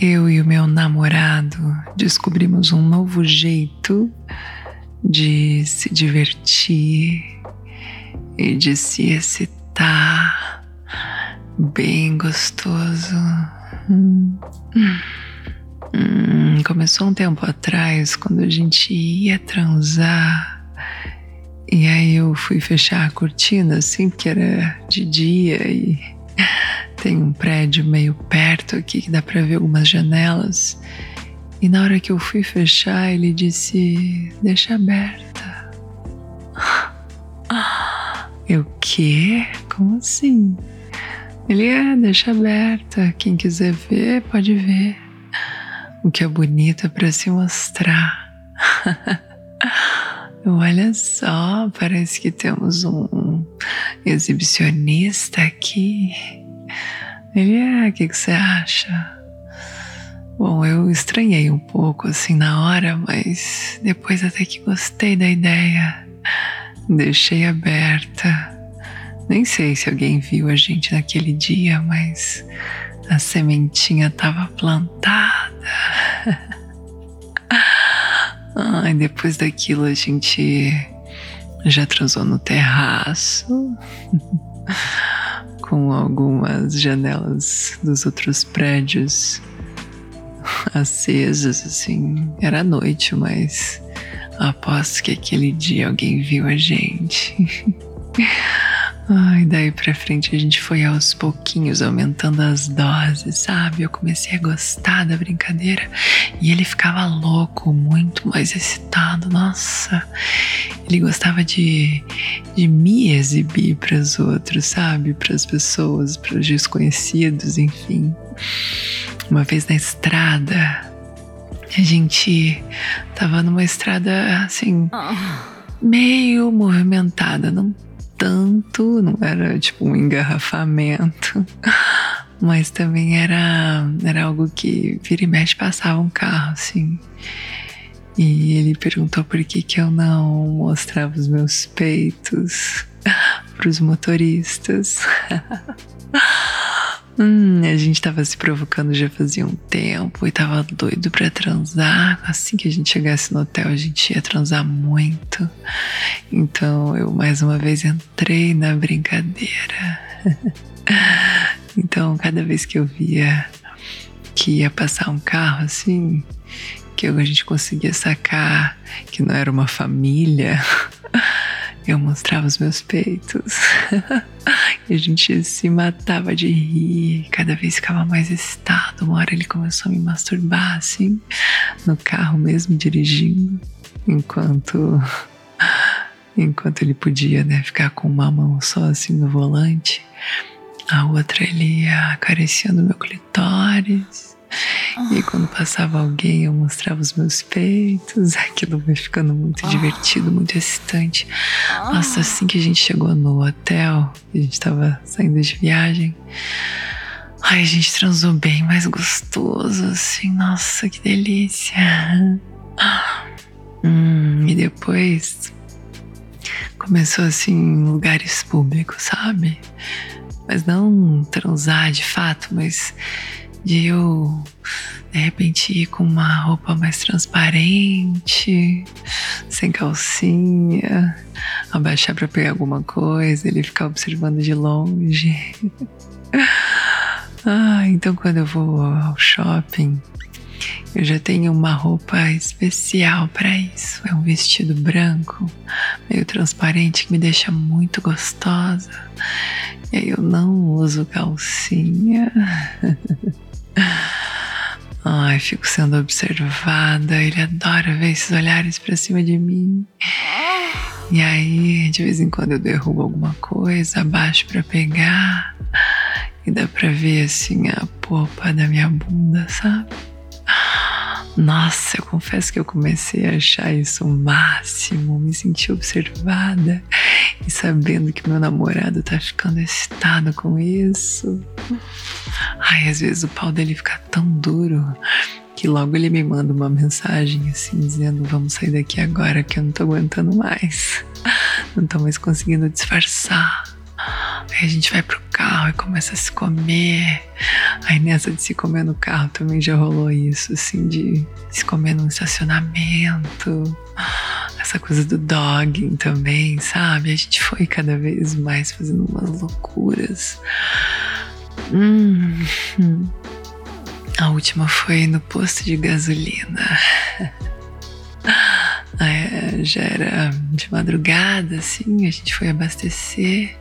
Eu e o meu namorado descobrimos um novo jeito de se divertir e de se excitar bem gostoso. Hum. Hum, começou um tempo atrás, quando a gente ia transar, e aí eu fui fechar a cortina, assim, porque era de dia e tem um prédio meio perto aqui que dá para ver algumas janelas. E na hora que eu fui fechar, ele disse: Deixa aberta. Eu, quê? Como assim? Ele é, deixa aberta. Quem quiser ver, pode ver. O que é bonito é para se mostrar. Olha só, parece que temos um exibicionista aqui. Ele é, o que, que você acha? Bom, eu estranhei um pouco assim na hora, mas depois até que gostei da ideia. Deixei aberta. Nem sei se alguém viu a gente naquele dia, mas a sementinha estava plantada. Ai, depois daquilo a gente já transou no terraço. com algumas janelas dos outros prédios acesas, assim. Era noite, mas aposto que aquele dia alguém viu a gente. Ai, daí pra frente a gente foi aos pouquinhos aumentando as doses, sabe? Eu comecei a gostar da brincadeira e ele ficava louco, muito mais excitado. Nossa, ele gostava de, de me exibir para os outros, sabe? Para as pessoas, para os desconhecidos, enfim. Uma vez na estrada, a gente tava numa estrada assim, meio movimentada, não tanto, não era tipo um engarrafamento, mas também era, era algo que vira e mexe passava um carro, assim. E ele perguntou por que, que eu não mostrava os meus peitos para os motoristas. Hum, a gente tava se provocando já fazia um tempo e tava doido para transar. Assim que a gente chegasse no hotel, a gente ia transar muito. Então eu mais uma vez entrei na brincadeira. então, cada vez que eu via que ia passar um carro assim, que a gente conseguia sacar que não era uma família eu mostrava os meus peitos. e a gente se matava de rir, cada vez ficava mais excitado. Uma hora ele começou a me masturbar, assim, no carro mesmo, dirigindo, enquanto. Enquanto ele podia, né, ficar com uma mão só assim no volante, a outra ele ia acariciando meu clitóris e quando passava alguém, eu mostrava os meus peitos. Aquilo vai ficando muito divertido, muito excitante. Nossa, assim que a gente chegou no hotel, a gente tava saindo de viagem. Ai, a gente transou bem mais gostoso, assim. Nossa, que delícia. Hum, e depois começou assim em lugares públicos, sabe? Mas não transar de fato, mas de eu de repente ir com uma roupa mais transparente, sem calcinha, abaixar para pegar alguma coisa, ele ficar observando de longe. ah, então quando eu vou ao shopping, eu já tenho uma roupa especial para isso. É um vestido branco, meio transparente, que me deixa muito gostosa. E aí eu não uso calcinha. Ai, fico sendo observada. Ele adora ver esses olhares pra cima de mim. E aí, de vez em quando eu derrubo alguma coisa, abaixo para pegar. E dá pra ver assim a popa da minha bunda, sabe? Nossa, eu confesso que eu comecei a achar isso o máximo, me senti observada e sabendo que meu namorado tá ficando excitado com isso. Ai, às vezes o pau dele fica tão duro que logo ele me manda uma mensagem assim dizendo: Vamos sair daqui agora que eu não tô aguentando mais. Não tô mais conseguindo disfarçar. Aí a gente vai pro carro e começa a se comer. Aí nessa de se comer no carro também já rolou isso, assim, de se comer num estacionamento. Essa coisa do dogging também, sabe? A gente foi cada vez mais fazendo umas loucuras. Hum. A última foi no posto de gasolina. É, já era de madrugada, assim, a gente foi abastecer.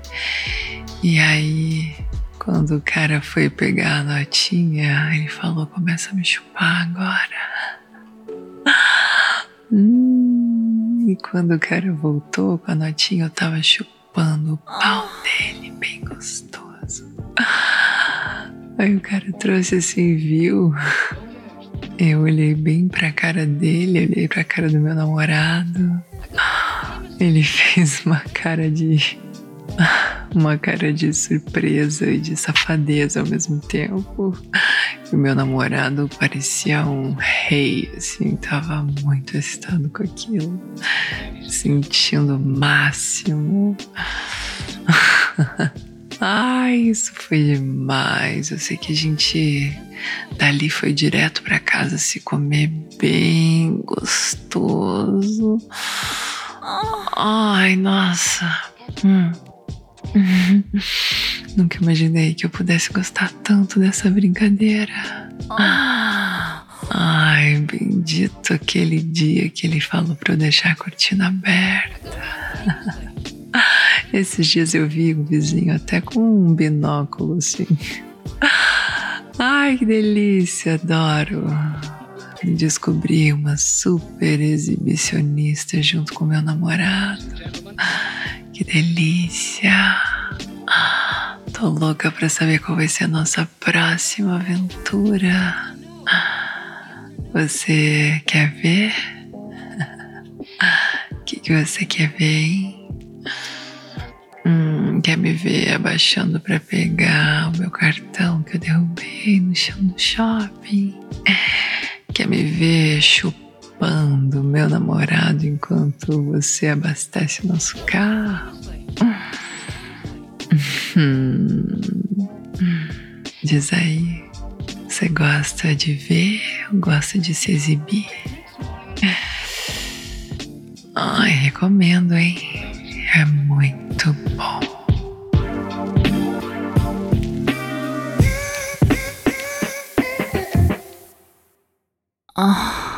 E aí, quando o cara foi pegar a notinha, ele falou: começa a me chupar agora. Hum, e quando o cara voltou com a notinha, eu tava chupando o pau Aí o cara trouxe assim, viu? Eu olhei bem pra cara dele, olhei pra cara do meu namorado. Ele fez uma cara de. Uma cara de surpresa e de safadeza ao mesmo tempo. E o meu namorado parecia um rei, assim, tava muito excitado com aquilo, sentindo o máximo. Ai, isso foi demais. Eu sei que a gente dali foi direto para casa se comer bem gostoso. Ai, nossa. Hum. Nunca imaginei que eu pudesse gostar tanto dessa brincadeira. Ai, bendito aquele dia que ele falou para eu deixar a cortina aberta. Esses dias eu vi um vizinho até com um binóculo assim. Ai, que delícia, adoro. Descobri uma super exibicionista junto com meu namorado. Que delícia. Tô louca pra saber qual vai ser a nossa próxima aventura. Você quer ver? O que, que você quer ver, hein? Quer me ver abaixando para pegar o meu cartão que eu derrubei no chão do shopping? Quer me ver chupando meu namorado enquanto você abastece o nosso carro? Hum, diz aí, você gosta de ver ou gosta de se exibir? Ai, recomendo, hein? é muito bom. Ah.